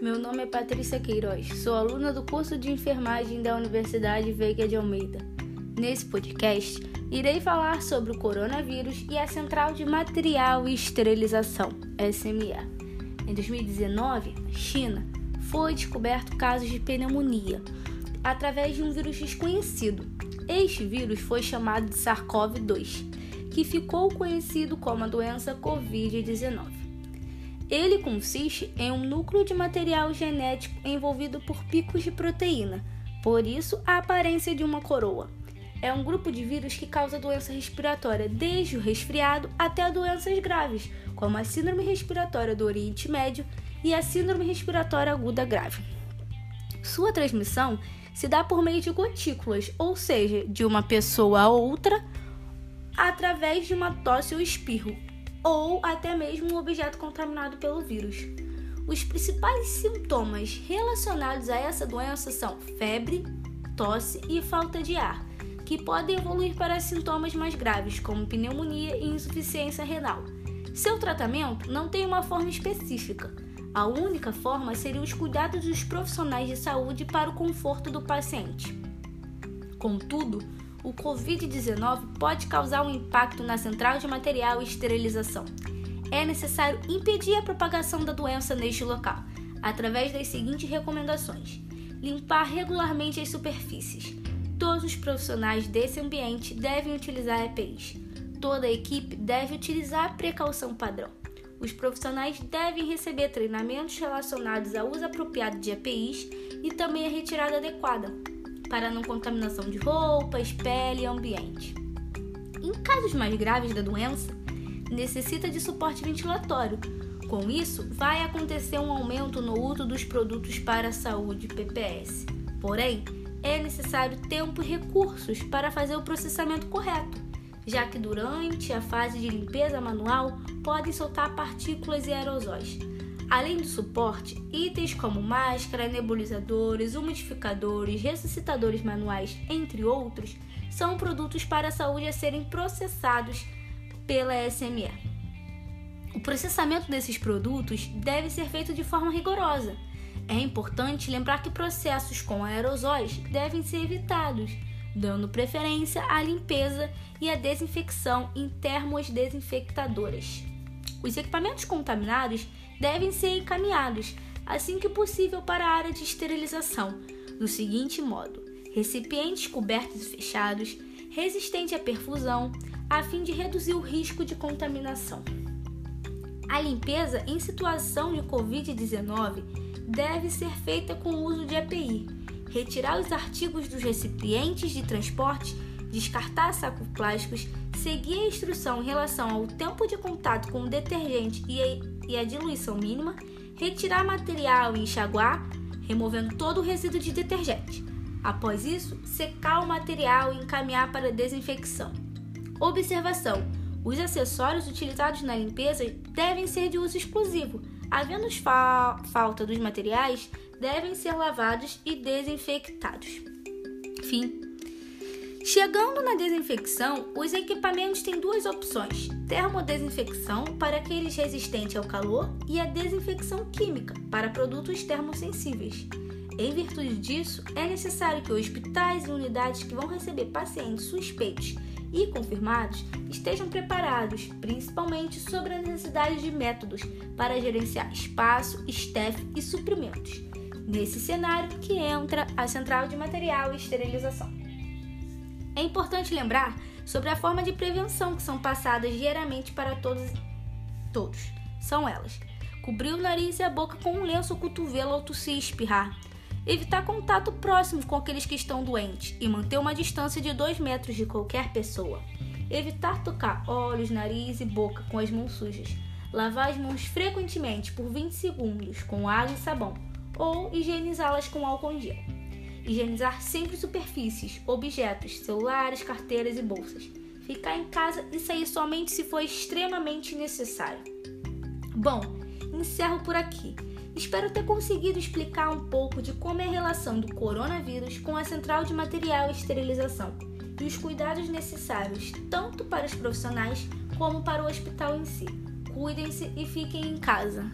Meu nome é Patrícia Queiroz, sou aluna do curso de enfermagem da Universidade Veiga de Almeida. Nesse podcast, irei falar sobre o coronavírus e a Central de Material e Esterilização, SME. Em 2019, China, foi descoberto casos de pneumonia através de um vírus desconhecido. Este vírus foi chamado de SARS-CoV-2, que ficou conhecido como a doença Covid-19. Ele consiste em um núcleo de material genético envolvido por picos de proteína, por isso a aparência de uma coroa. É um grupo de vírus que causa doença respiratória, desde o resfriado até doenças graves, como a síndrome respiratória do Oriente Médio e a síndrome respiratória aguda grave. Sua transmissão se dá por meio de gotículas, ou seja, de uma pessoa a outra, através de uma tosse ou espirro, ou até mesmo um objeto contaminado pelo vírus. Os principais sintomas relacionados a essa doença são febre, tosse e falta de ar, que podem evoluir para sintomas mais graves, como pneumonia e insuficiência renal. Seu tratamento não tem uma forma específica. A única forma seria os cuidados dos profissionais de saúde para o conforto do paciente. Contudo, o Covid-19 pode causar um impacto na central de material e esterilização. É necessário impedir a propagação da doença neste local, através das seguintes recomendações: limpar regularmente as superfícies. Todos os profissionais desse ambiente devem utilizar EPIs. Toda a equipe deve utilizar a precaução padrão. Os profissionais devem receber treinamentos relacionados ao uso apropriado de EPIs e também a retirada adequada, para não contaminação de roupas, pele e ambiente. Em casos mais graves da doença, necessita de suporte ventilatório. Com isso, vai acontecer um aumento no uso dos produtos para a saúde PPS. Porém, é necessário tempo e recursos para fazer o processamento correto, já que durante a fase de limpeza manual podem soltar partículas e aerosóis. Além do suporte, itens como máscara, nebulizadores, umidificadores, ressuscitadores manuais, entre outros, são produtos para a saúde a serem processados pela SME. O processamento desses produtos deve ser feito de forma rigorosa. É importante lembrar que processos com aerosóis devem ser evitados, dando preferência à limpeza e à desinfecção em termos desinfectadoras. Os equipamentos contaminados devem ser encaminhados assim que possível para a área de esterilização, do seguinte modo: recipientes cobertos e fechados, resistente à perfusão, a fim de reduzir o risco de contaminação. A limpeza em situação de Covid-19 deve ser feita com o uso de EPI. Retirar os artigos dos recipientes de transporte, descartar sacos plásticos, seguir a instrução em relação ao tempo de contato com o detergente e e a diluição mínima, retirar material e enxaguar, removendo todo o resíduo de detergente. Após isso, secar o material e encaminhar para desinfecção. Observação: os acessórios utilizados na limpeza devem ser de uso exclusivo. Havendo fa falta dos materiais, devem ser lavados e desinfectados. Fim. Chegando na desinfecção, os equipamentos têm duas opções: termodesinfecção para aqueles resistentes ao calor e a desinfecção química para produtos termosensíveis. Em virtude disso, é necessário que hospitais e unidades que vão receber pacientes suspeitos e confirmados estejam preparados, principalmente sobre a necessidade de métodos para gerenciar espaço, staff e suprimentos. Nesse cenário que entra a central de material e esterilização. É importante lembrar sobre a forma de prevenção que são passadas diariamente para todos. Todos. São elas: cobrir o nariz e a boca com um lenço ou cotovelo ao tossir e espirrar. Evitar contato próximo com aqueles que estão doentes e manter uma distância de 2 metros de qualquer pessoa. Evitar tocar olhos, nariz e boca com as mãos sujas. Lavar as mãos frequentemente por 20 segundos com água e sabão ou higienizá-las com álcool em gel. Higienizar sempre superfícies, objetos, celulares, carteiras e bolsas. Ficar em casa e sair somente se for extremamente necessário. Bom, encerro por aqui. Espero ter conseguido explicar um pouco de como é a relação do coronavírus com a central de material e esterilização e os cuidados necessários tanto para os profissionais como para o hospital em si. Cuidem-se e fiquem em casa.